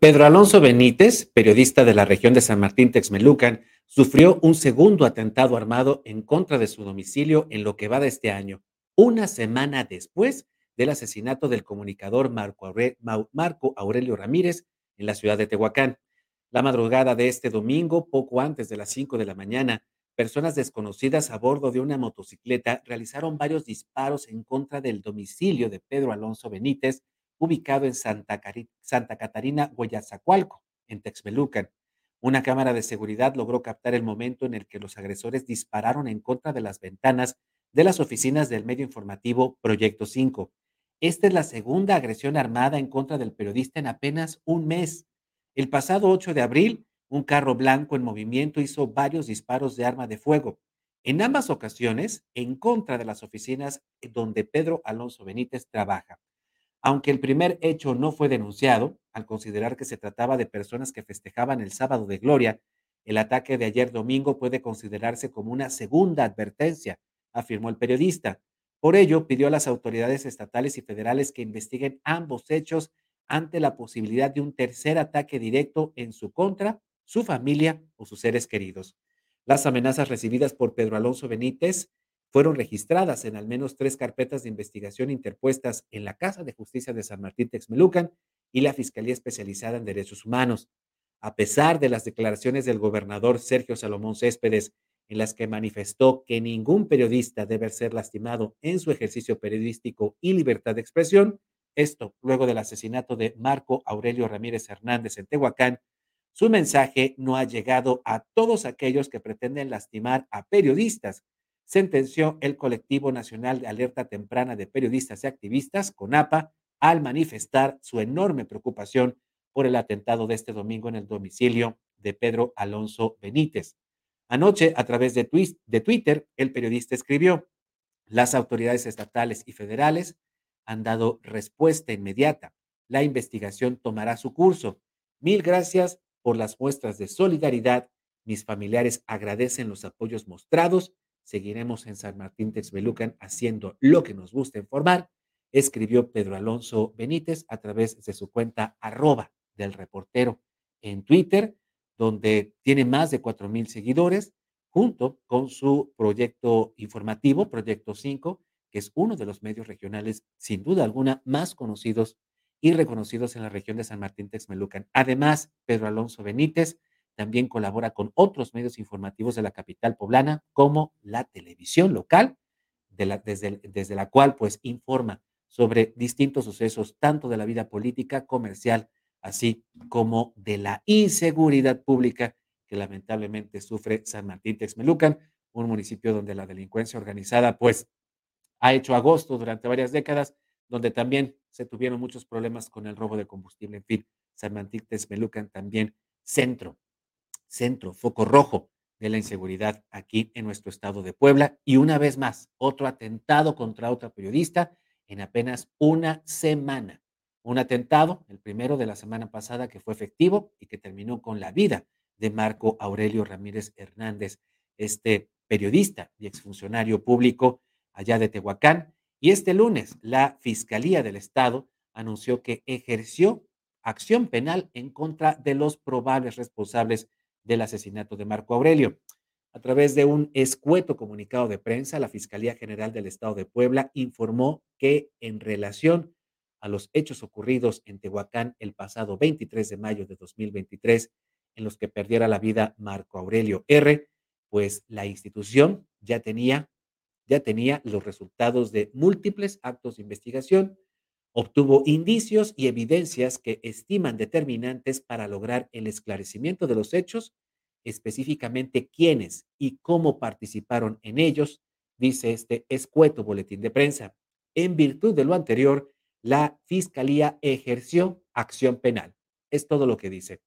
Pedro Alonso Benítez, periodista de la región de San Martín Texmelucan, sufrió un segundo atentado armado en contra de su domicilio en lo que va de este año, una semana después del asesinato del comunicador Marco Aurelio Ramírez en la ciudad de Tehuacán. La madrugada de este domingo, poco antes de las 5 de la mañana, personas desconocidas a bordo de una motocicleta realizaron varios disparos en contra del domicilio de Pedro Alonso Benítez, ubicado en Santa, Catarina, Guayazacualco, en Texmelucan. Una cámara de seguridad logró captar el momento en el que los agresores dispararon en contra de las ventanas de las oficinas del medio informativo Proyecto 5. Esta es la segunda agresión armada en contra del periodista en apenas un mes. El pasado 8 de abril, un carro blanco en movimiento hizo varios disparos de arma de fuego, en ambas ocasiones en contra de las oficinas donde Pedro Alonso Benítez trabaja. Aunque el primer hecho no fue denunciado, al considerar que se trataba de personas que festejaban el sábado de gloria, el ataque de ayer domingo puede considerarse como una segunda advertencia, afirmó el periodista. Por ello, pidió a las autoridades estatales y federales que investiguen ambos hechos ante la posibilidad de un tercer ataque directo en su contra, su familia o sus seres queridos. Las amenazas recibidas por Pedro Alonso Benítez fueron registradas en al menos tres carpetas de investigación interpuestas en la Casa de Justicia de San Martín Texmelucan y la Fiscalía Especializada en Derechos Humanos. A pesar de las declaraciones del gobernador Sergio Salomón Céspedes, en las que manifestó que ningún periodista debe ser lastimado en su ejercicio periodístico y libertad de expresión, esto luego del asesinato de Marco Aurelio Ramírez Hernández en Tehuacán, su mensaje no ha llegado a todos aquellos que pretenden lastimar a periodistas sentenció el Colectivo Nacional de Alerta Temprana de Periodistas y Activistas, CONAPA, al manifestar su enorme preocupación por el atentado de este domingo en el domicilio de Pedro Alonso Benítez. Anoche, a través de, de Twitter, el periodista escribió, las autoridades estatales y federales han dado respuesta inmediata. La investigación tomará su curso. Mil gracias por las muestras de solidaridad. Mis familiares agradecen los apoyos mostrados Seguiremos en San Martín Texmelucan haciendo lo que nos gusta informar, escribió Pedro Alonso Benítez a través de su cuenta arroba del reportero en Twitter, donde tiene más de cuatro mil seguidores, junto con su proyecto informativo, Proyecto 5, que es uno de los medios regionales, sin duda alguna, más conocidos y reconocidos en la región de San Martín Texmelucan. Además, Pedro Alonso Benítez también colabora con otros medios informativos de la capital poblana, como la televisión local, desde, desde la cual pues informa sobre distintos sucesos, tanto de la vida política, comercial, así como de la inseguridad pública que lamentablemente sufre San Martín Texmelucan, un municipio donde la delincuencia organizada pues ha hecho agosto durante varias décadas, donde también se tuvieron muchos problemas con el robo de combustible. En fin, San Martín Texmelucan también centro centro, foco rojo de la inseguridad aquí en nuestro estado de Puebla. Y una vez más, otro atentado contra otra periodista en apenas una semana. Un atentado, el primero de la semana pasada, que fue efectivo y que terminó con la vida de Marco Aurelio Ramírez Hernández, este periodista y exfuncionario público allá de Tehuacán. Y este lunes, la Fiscalía del Estado anunció que ejerció acción penal en contra de los probables responsables del asesinato de Marco Aurelio. A través de un escueto comunicado de prensa, la Fiscalía General del Estado de Puebla informó que en relación a los hechos ocurridos en Tehuacán el pasado 23 de mayo de 2023, en los que perdiera la vida Marco Aurelio R., pues la institución ya tenía, ya tenía los resultados de múltiples actos de investigación, obtuvo indicios y evidencias que estiman determinantes para lograr el esclarecimiento de los hechos, específicamente quiénes y cómo participaron en ellos, dice este escueto boletín de prensa. En virtud de lo anterior, la Fiscalía ejerció acción penal. Es todo lo que dice.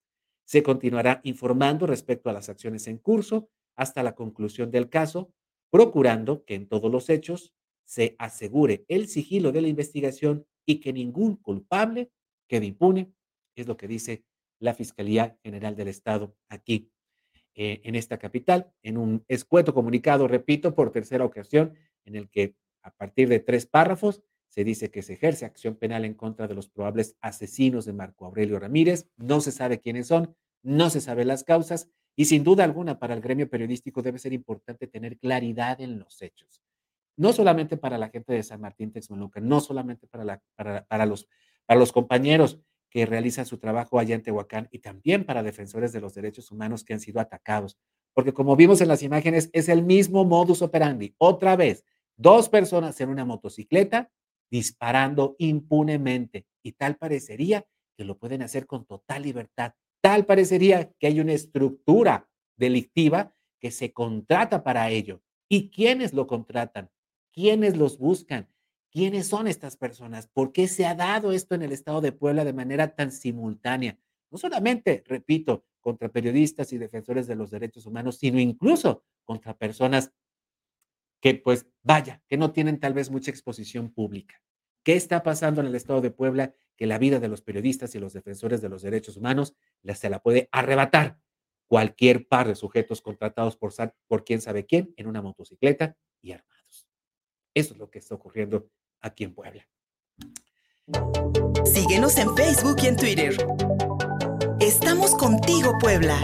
Se continuará informando respecto a las acciones en curso hasta la conclusión del caso, procurando que en todos los hechos se asegure el sigilo de la investigación y que ningún culpable quede impune, es lo que dice la Fiscalía General del Estado aquí eh, en esta capital, en un escueto comunicado, repito, por tercera ocasión, en el que a partir de tres párrafos Se dice que se ejerce acción penal en contra de los probables asesinos de Marco Aurelio Ramírez. No se sabe quiénes son, no se sabe las causas y sin duda alguna para el gremio periodístico debe ser importante tener claridad en los hechos. No solamente para la gente de San Martín Texmelucan, no solamente para, la, para, para, los, para los compañeros que realizan su trabajo allá en Tehuacán y también para defensores de los derechos humanos que han sido atacados. Porque como vimos en las imágenes, es el mismo modus operandi. Otra vez, dos personas en una motocicleta disparando impunemente y tal parecería que lo pueden hacer con total libertad. Tal parecería que hay una estructura delictiva que se contrata para ello. ¿Y quiénes lo contratan? ¿Quiénes los buscan? ¿Quiénes son estas personas? ¿Por qué se ha dado esto en el estado de Puebla de manera tan simultánea? No solamente, repito, contra periodistas y defensores de los derechos humanos, sino incluso contra personas que, pues, vaya, que no tienen tal vez mucha exposición pública. ¿Qué está pasando en el estado de Puebla? Que la vida de los periodistas y los defensores de los derechos humanos se la puede arrebatar cualquier par de sujetos contratados por, por quién sabe quién en una motocicleta y armados. Eso es lo que está ocurriendo aquí en Puebla. Síguenos en Facebook y en Twitter. Estamos contigo, Puebla.